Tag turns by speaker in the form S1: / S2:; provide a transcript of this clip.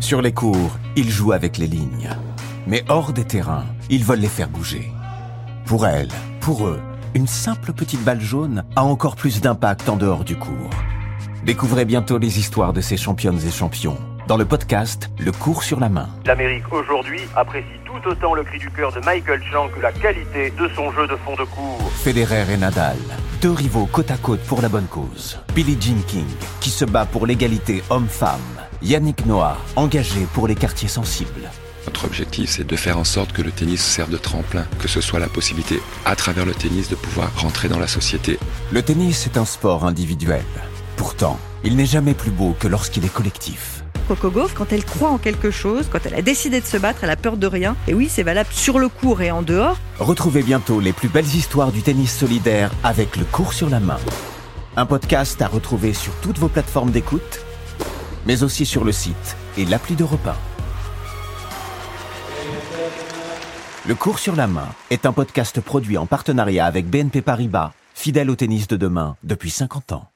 S1: Sur les cours, ils jouent avec les lignes. Mais hors des terrains, ils veulent les faire bouger. Pour elles, pour eux, une simple petite balle jaune a encore plus d'impact en dehors du cours. Découvrez bientôt les histoires de ces championnes et champions dans le podcast Le cours sur la main.
S2: L'Amérique aujourd'hui apprécie tout autant le cri du cœur de Michael Chang que la qualité de son jeu de fond de cours.
S1: Federer et Nadal, deux rivaux côte à côte pour la bonne cause. Billie Jean King, qui se bat pour l'égalité homme-femme. Yannick Noah, engagé pour les quartiers sensibles.
S3: Notre objectif, c'est de faire en sorte que le tennis serve de tremplin, que ce soit la possibilité, à travers le tennis, de pouvoir rentrer dans la société.
S1: Le tennis est un sport individuel. Pourtant, il n'est jamais plus beau que lorsqu'il est collectif.
S4: Coco Gauff, quand elle croit en quelque chose, quand elle a décidé de se battre, elle a peur de rien. Et oui, c'est valable sur le court et en dehors.
S1: Retrouvez bientôt les plus belles histoires du tennis solidaire avec le cours sur la main. Un podcast à retrouver sur toutes vos plateformes d'écoute, mais aussi sur le site et l'appli de repas. Le cours sur la main est un podcast produit en partenariat avec BNP Paribas, fidèle au tennis de demain depuis 50 ans.